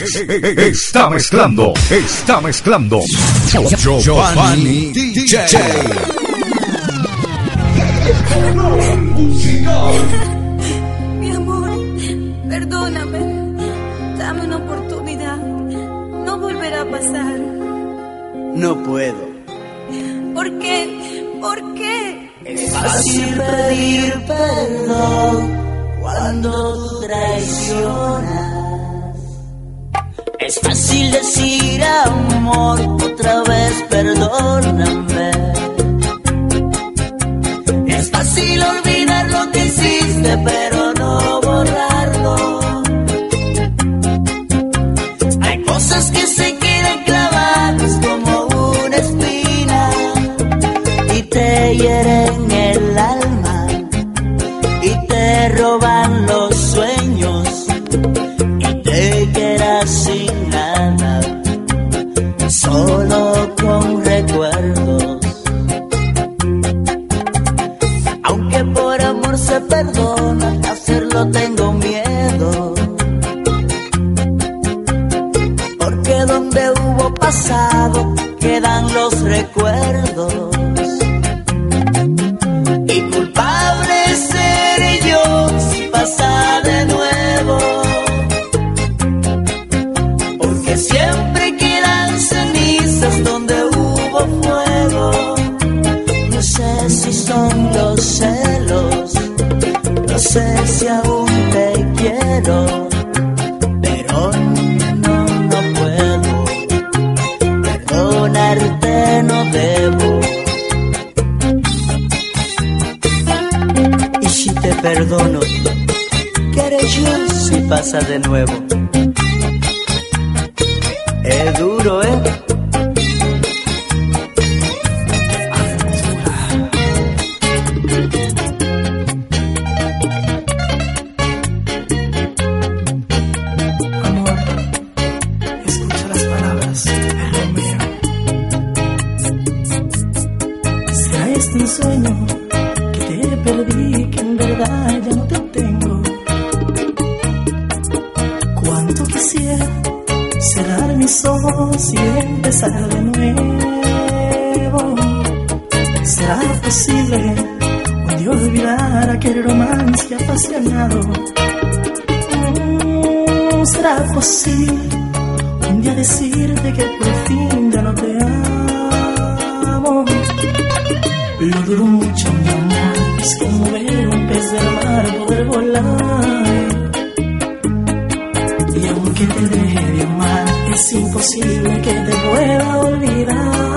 Está mezclando, está mezclando. Giovanni DJ. Mi amor, perdóname. Dame una oportunidad. No volverá a pasar. No puedo. ¿Por qué? ¿Por qué? Es fácil pedir perdón cuando traicionas. Es fácil decir amor otra vez, perdóname. Es fácil olvidar lo que hiciste, pero no borrarlo. Hay cosas que se quedan clavadas como una espina y te hieren el alma y te roban pasado quedan los recuerdos. De nuevo? Quisiera cerrar mis ojos y empezar de nuevo. ¿Será posible un día olvidar aquel romance apasionado? Mm, ¿Será posible un día decirte que por fin ya no te amo? Lo dudo mucho, mi amor, es como ver un pez del mar poder volar. Es imposible que te pueda olvidar.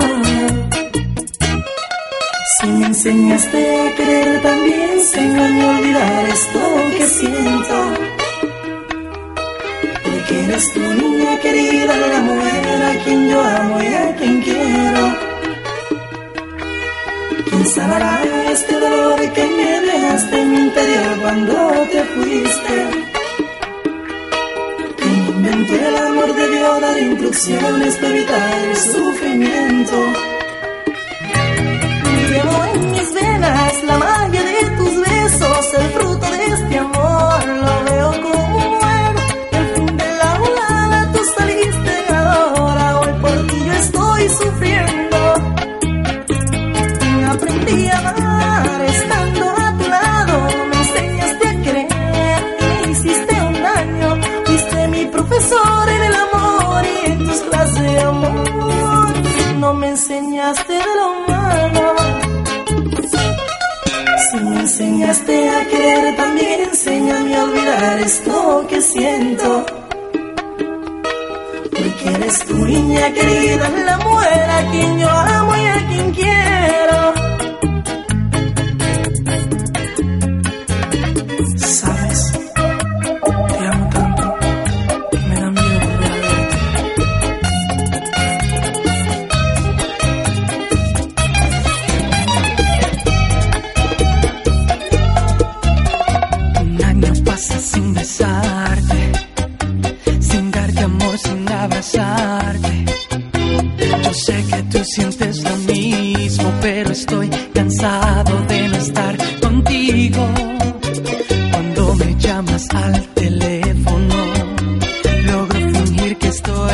Si me enseñaste a querer también, enséñame a olvidar esto que siento. Porque eres tu niña querida, la mujer a quien yo amo y a quien quiero. ¿Quién sanará este dolor que me dejaste en mi interior cuando te fuiste? ¿Quién inventó el amor debió dar instrucciones para evitar el sufrimiento?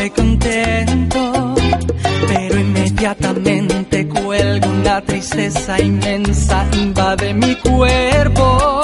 Estoy contento, pero inmediatamente cuelgo una tristeza inmensa, invade mi cuerpo.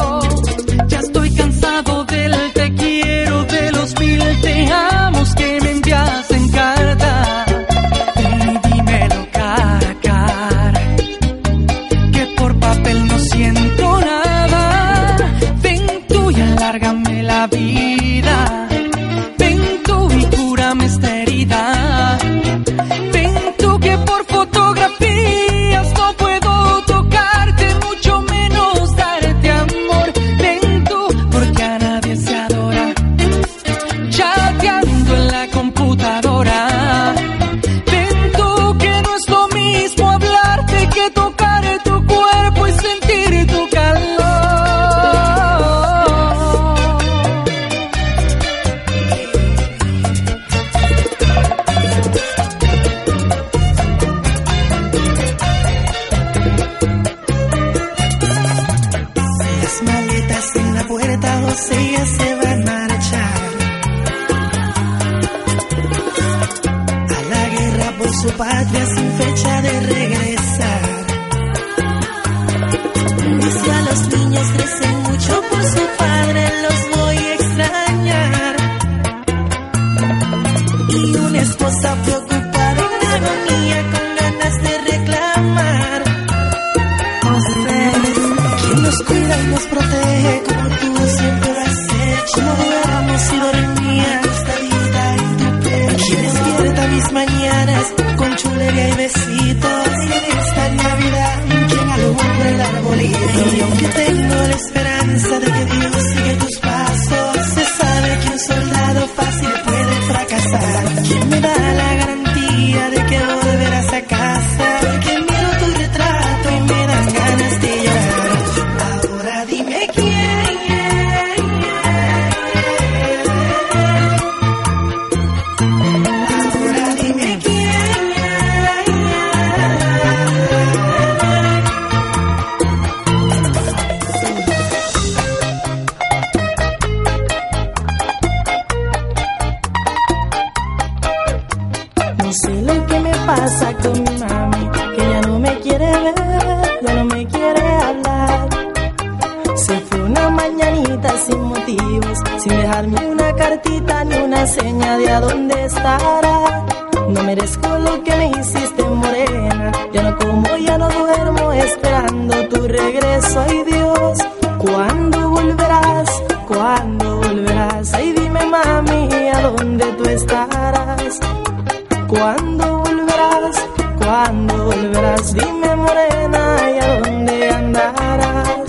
Su patria sin fecha de regresar. Sé lo que me pasa con mi mami, que ya no me quiere ver, ya no me quiere hablar. Se fue una mañanita sin motivos, sin dejarme una cartita ni una seña de a dónde estará. No merezco lo que me hiciste morena, ya no como, ya no duermo esperando tu regreso, ay Dios. ¿Cuándo volverás? ¿Cuándo volverás? Dime morena, ¿y a dónde andarás?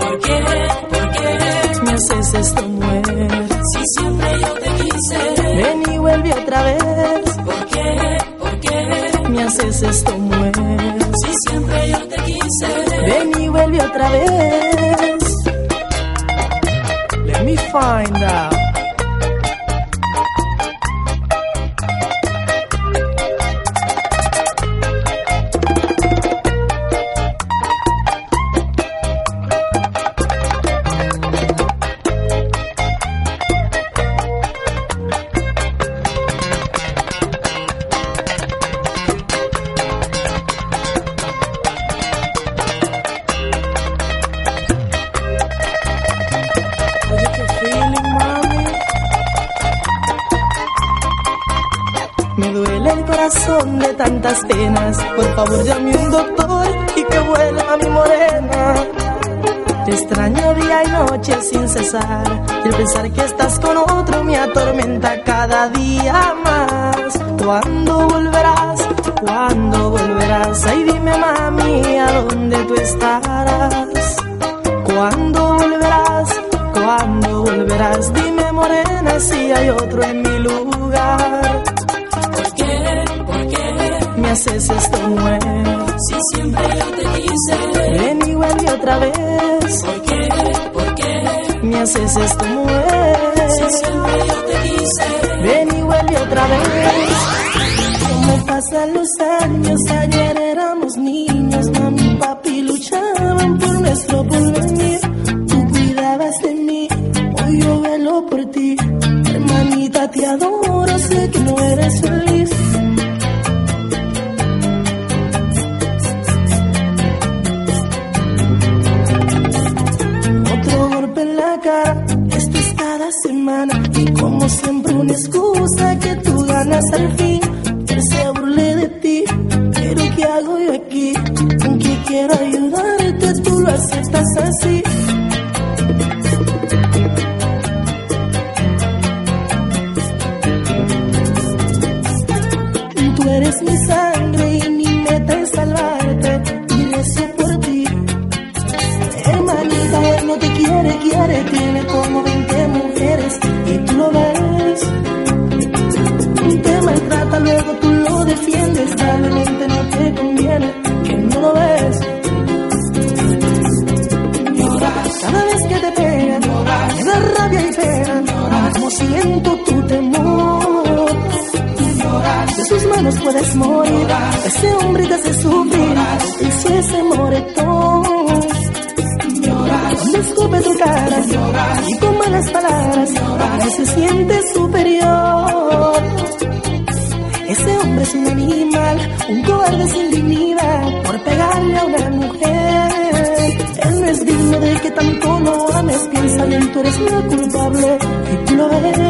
¿Por qué? ¿Por qué? Me haces esto mujer. Si siempre yo te quise. Ven y vuelve otra vez. ¿Por qué? ¿Por qué? Me haces esto mujer. Si siempre yo te quise. Ven y vuelve otra vez. Let me find out. Corazón de tantas penas. Por favor, llame un doctor y que vuelva mi morena. Te extraño día y noche sin cesar. Y el pensar que estás con otro me atormenta cada día más. ¿Cuándo volverás? ¿Cuándo volverás? Ay, dime, mami, ¿a dónde tú estarás? ¿Cuándo volverás? ¿Cuándo volverás? Dime morena si hay otro en mi lugar. Me haces esto mujer. Si siempre yo te quise. Ven y vuelve otra vez. ¿Por qué? ¿Por qué? Me haces esto mujer. Si siempre yo te quise. Ven y vuelve otra vez. Como pasan los años, ayer éramos niños, mami y papi luchaban por nuestro porvenir. Tú cuidabas de mí, hoy yo velo por ti. Hermanita, te adoro, sé que hombre es un animal, un cobarde sin dignidad por pegarle a una mujer. Él no es digno de que tanto lo ames, piensa bien, tú eres la culpable y tú lo eres.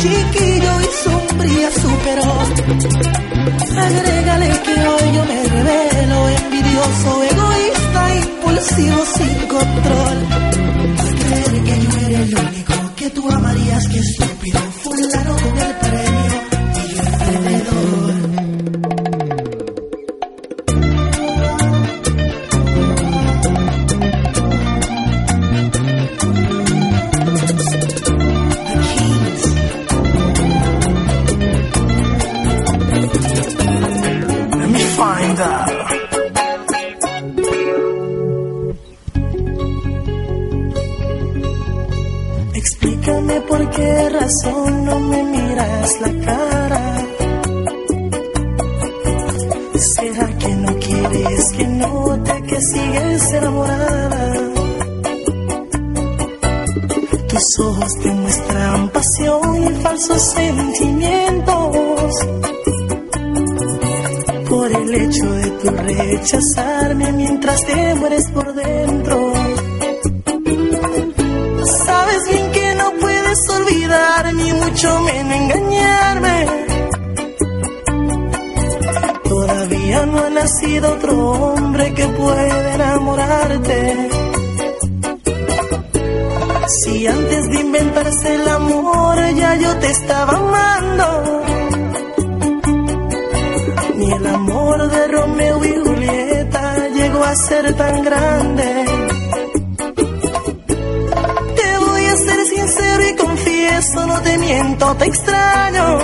Chiquillo y sombría superó. Agrégale que hoy yo me revelo, envidioso, egoísta, impulsivo, sin control. Creer que yo era el único que tú amarías, que estúpido, por el hecho de tu rechazarme mientras te mueres por dentro. Sabes bien que no puedes olvidar ni mucho menos engañarme. Todavía no ha nacido otro hombre que pueda enamorarte. Si antes de inventarse el amor ya yo te estaba amando el amor de Romeo y Julieta llegó a ser tan grande. Te voy a ser sincero y confieso, no te miento, te extraño.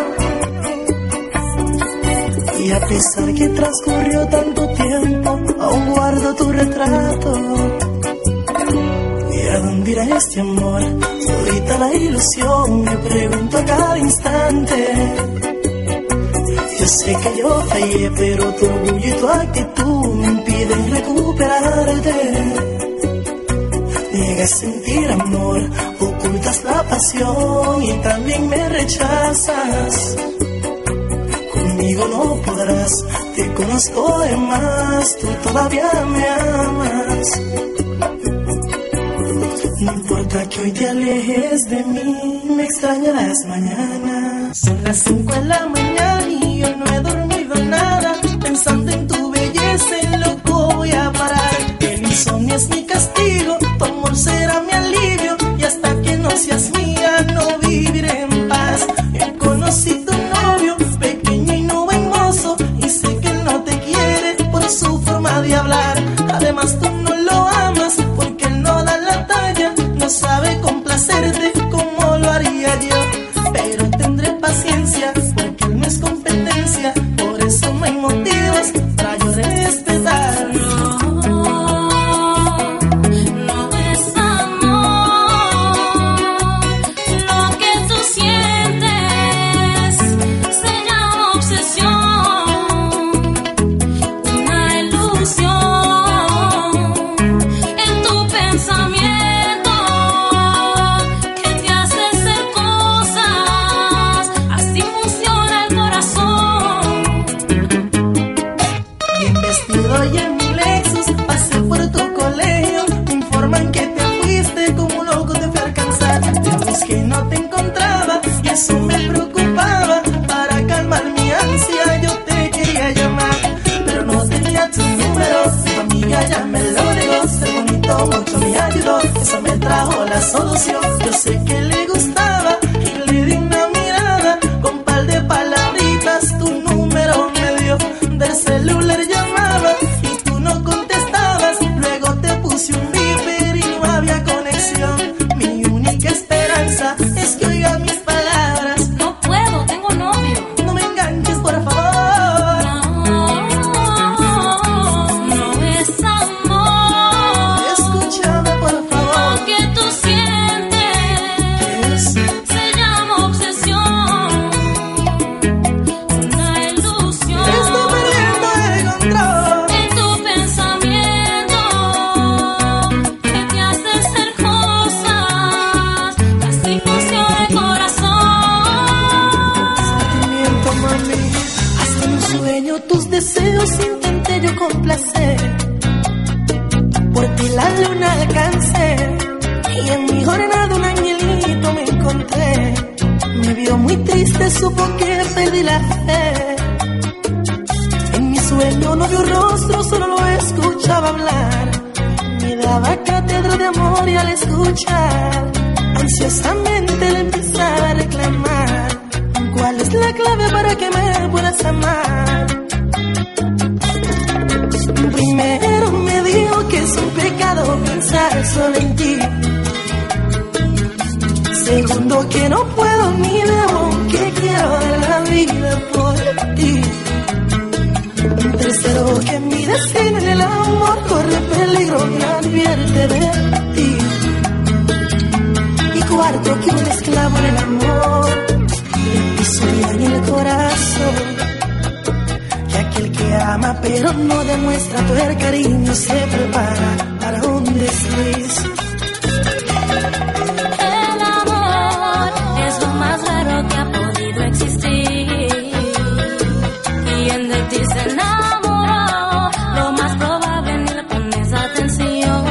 Y a pesar que transcurrió tanto tiempo, aún guardo tu retrato. ¿Y a dónde irá este amor? Ahorita la ilusión, me pregunto a cada instante. Sé que yo fallé, pero tu orgullo y tu actitud me impiden recuperarte. Niegas sentir amor, ocultas la pasión y también me rechazas. Conmigo no podrás, te conozco de más, tú todavía me amas. No importa que hoy te alejes de mí, me extrañarás mañana. Son las 5 de la mañana y yo no he dormido nada. Pensando en tu belleza, en loco voy a parar. El insomnio es mi castigo, tu amor será mi alivio. Y hasta que no seas sueño tus deseos intenté yo complacer. Por ti la luna alcancé. Y en mi jornada un angelito me encontré. Me vio muy triste, supo que perdí la fe. En mi sueño no vio rostro, solo lo escuchaba hablar. Me daba cátedra de amor y al escuchar, ansiosamente le empezaba a reclamar. ¿Cuál es la clave para que me puedas amar? Primero me dijo que es un pecado pensar solo en ti. Segundo que no puedo ni debo, que quiero dar la vida por ti. Tercero que mi destino en el amor corre peligro y advierte de ti. Y cuarto que un esclavo en el amor le pisotean el corazón. Que aquel que ama pero no demuestra todo cariño se prepara para un desliz. El amor es lo más raro que ha podido existir. Quien de ti se enamoró, lo más probable ni le pones atención.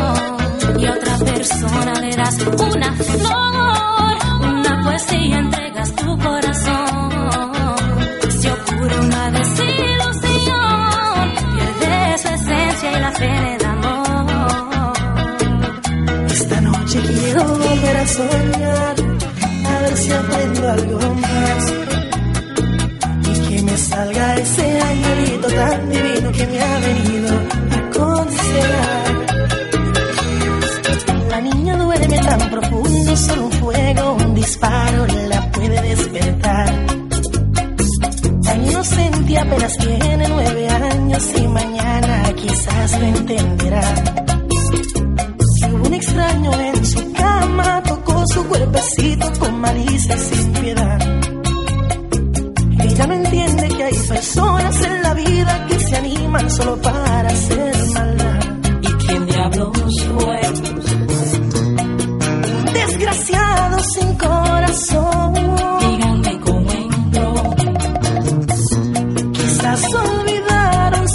Y a otra persona le das una flor, algo más. Y que me salga ese angelito tan divino que me ha venido a consolar. La niña duerme tan profundo, solo un fuego, un disparo la puede despertar. Tan inocente apenas tiene nueve años y mañana quizás lo entenderá un extraño en su cama, tocó su cuerpecito con malicia sin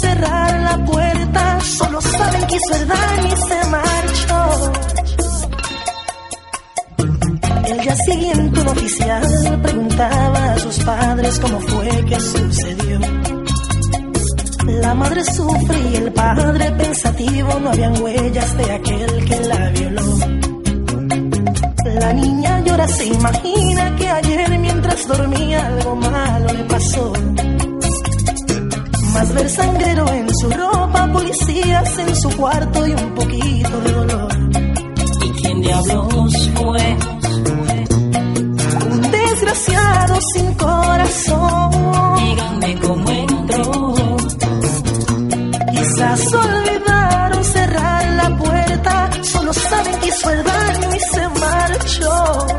cerrar la puerta, solo saben que hizo el daño y se marchó. El día siguiente un oficial preguntaba a sus padres cómo fue que sucedió. La madre sufre y el padre pensativo no habían huellas de aquel que la violó. La niña llora, se imagina que ayer mientras dormía algo malo le pasó. Más ver sangrero en su ropa, policías en su cuarto y un poquito de dolor. ¿Y quién diablos fue? Un desgraciado sin corazón. Díganme cómo entró. Quizás olvidaron cerrar la puerta, solo saben que hizo el daño y se marchó.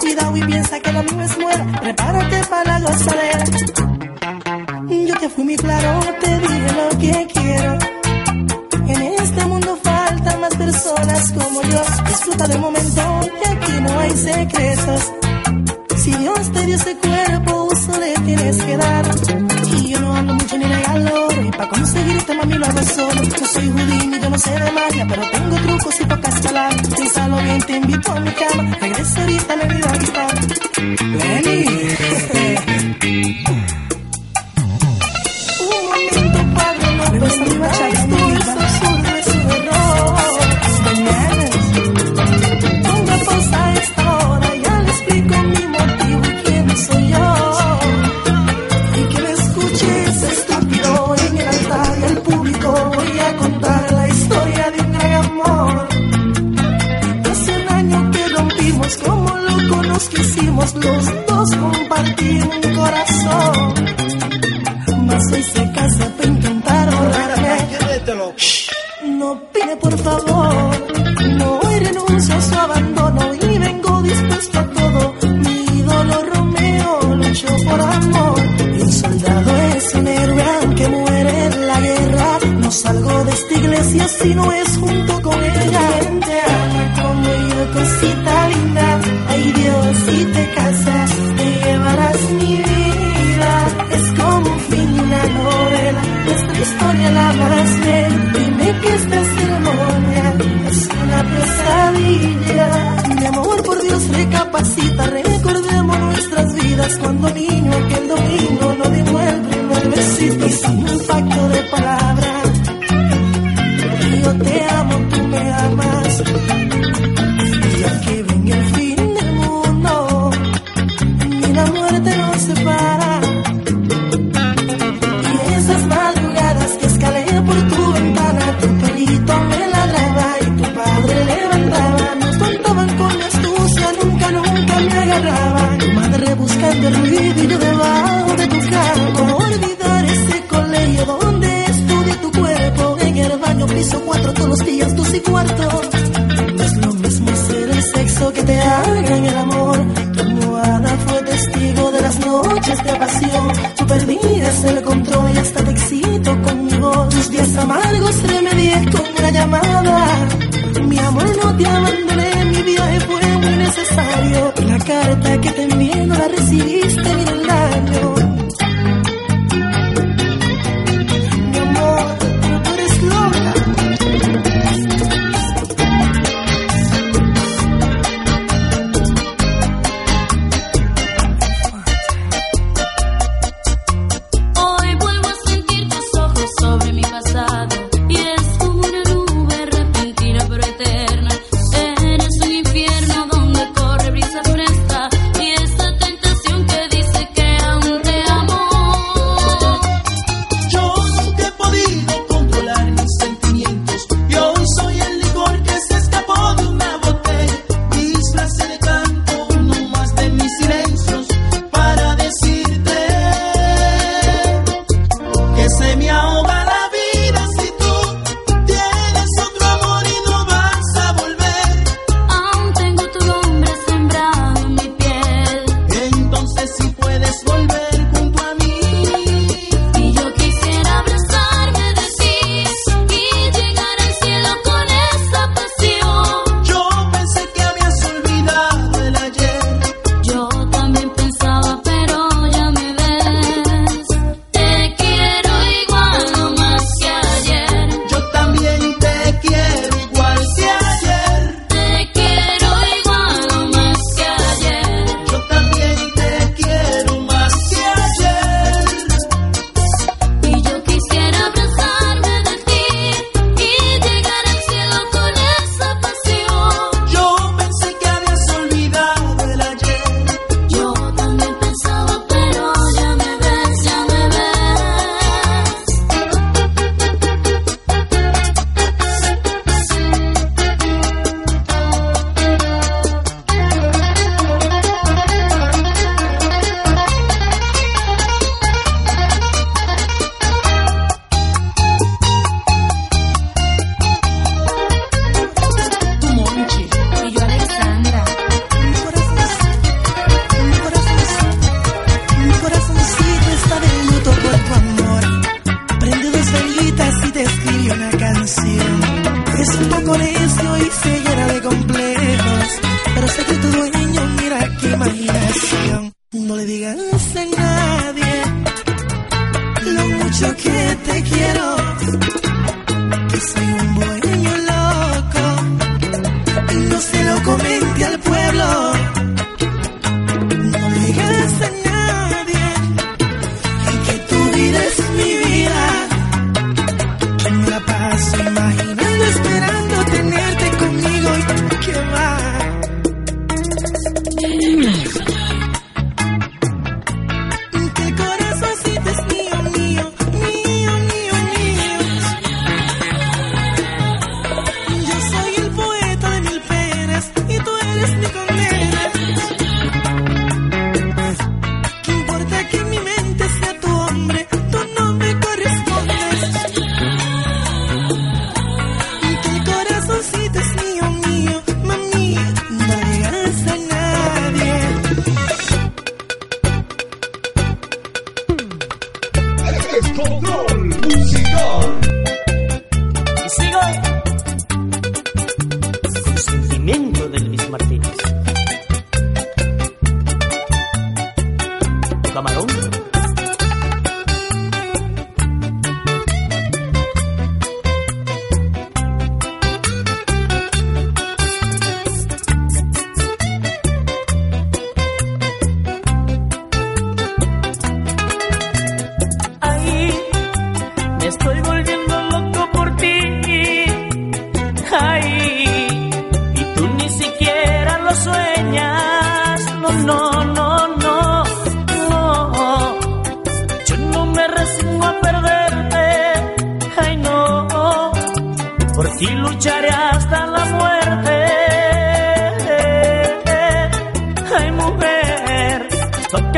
cuidado y piensa que lo mío es nuevo. Prepárate compartir un corazón. Mas hoy se casa para intentar borrarme. Shh, No opine por favor, no hoy renuncio a su abandono y vengo dispuesto a todo. Mi ídolo Romeo luchó por amor y un soldado es un héroe aunque muere en la guerra. No salgo de esta iglesia si no es junto madre buscando el ruido y yo debajo de tu. ¿Cómo olvidar ese colegio donde estudié tu cuerpo? En el baño piso cuatro todos los días, tus y cuarto. No es lo mismo ser el sexo que te hagan el amor. Tu almohada fue testigo de las noches de pasión. Tú perdías el control y hasta te excito con mi voz. Tus días amargos remedié con una llamada. Mi amor, no te abandoné, mi viaje fue muy necesario. La carta que te la recibiste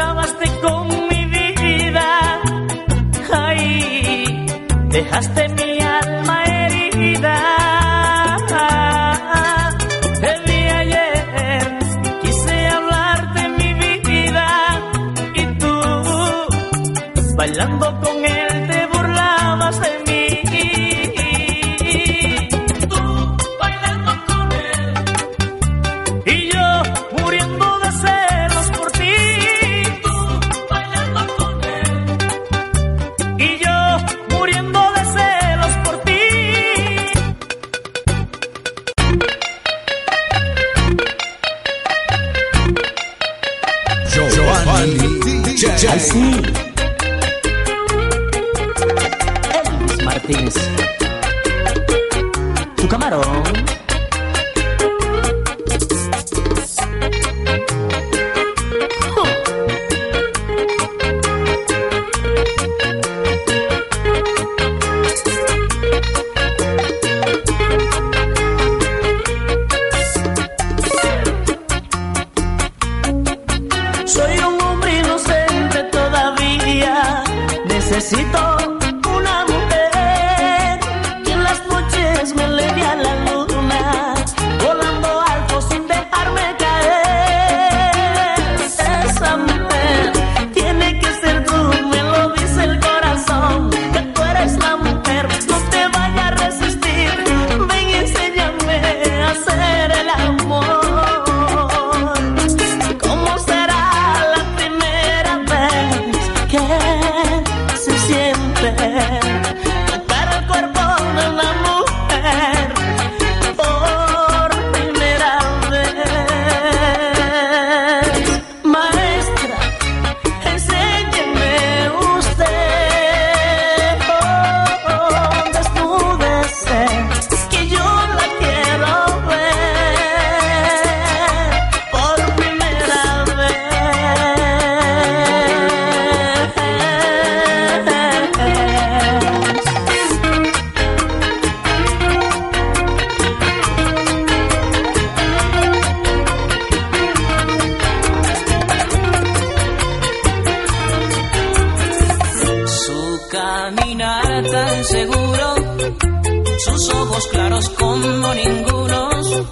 acabaste con mi vida. Ay, dejaste mi necesito. caminar tan seguro, sus ojos claros como ningunos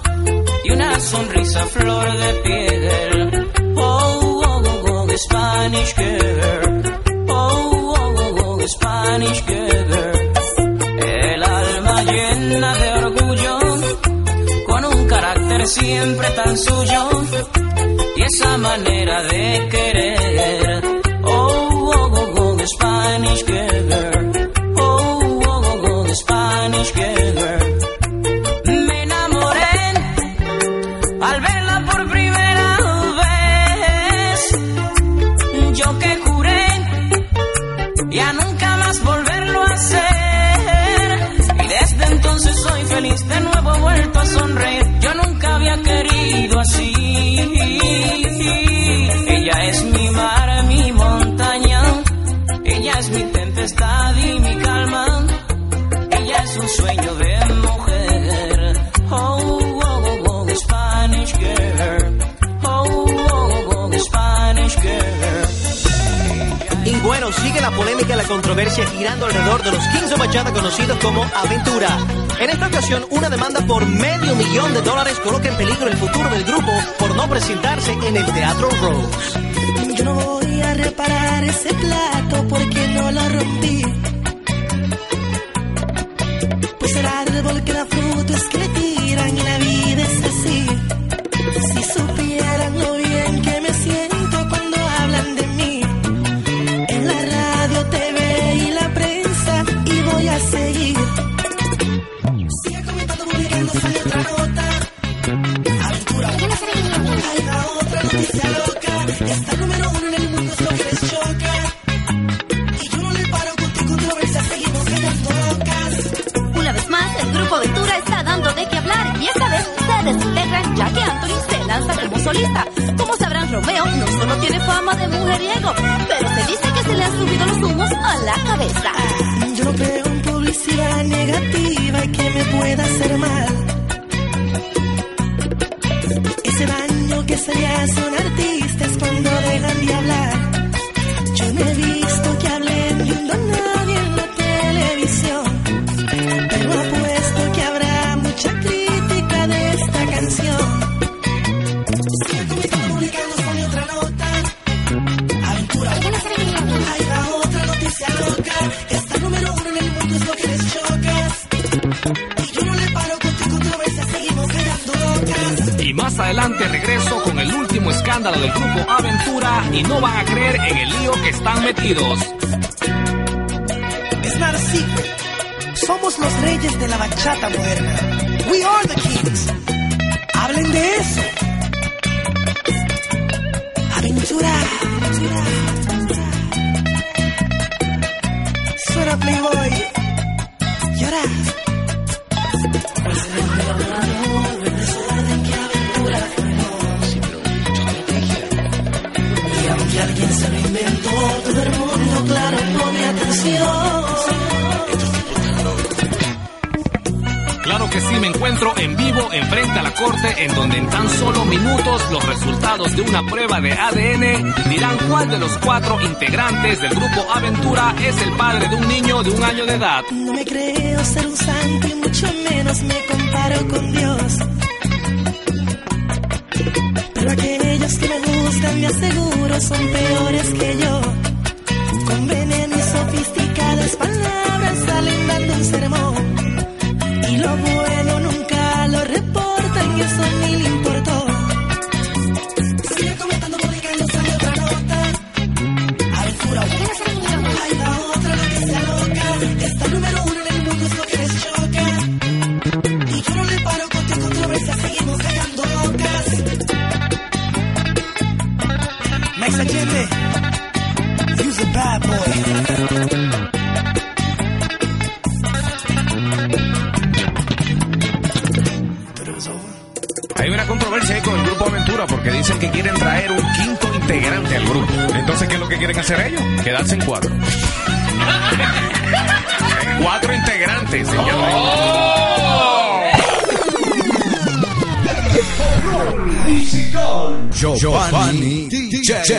y una sonrisa flor de piel. Oh, oh, oh, oh Spanish girl. Oh, oh, oh, oh Spanish girl. El alma llena de orgullo, con un carácter siempre tan suyo y esa manera de querer. Spanish girl. Oh, oh, oh, oh the Spanish girl. Sigue la polémica y la controversia girando alrededor de los 15 bachata conocidos como Aventura. En esta ocasión, una demanda por medio millón de dólares coloca en peligro el futuro del grupo por no presentarse en el Teatro Rose. Yo no voy a reparar ese plato porque no lo rompí. Solista. Como sabrán, Romeo no solo tiene fama de mujeriego, pero se dice que se le han subido los humos a la cabeza. Yo en publicidad negativa y que me pueda hacer mal. Ese daño que se le hace a cuando dejan de hablar. Están metidos. Es not a secret. Somos los reyes de la bachata moderna. We are the kings. Hablen de eso. De ADN dirán cuál de los cuatro integrantes del grupo Aventura es el padre de un niño de un año de edad. No me creo ser un santo y mucho menos me comparo con Dios. Pero aquellos que me gustan, me aseguro, son peores que yo. Con veneno y sofisticadas palabras Giovanni DJ.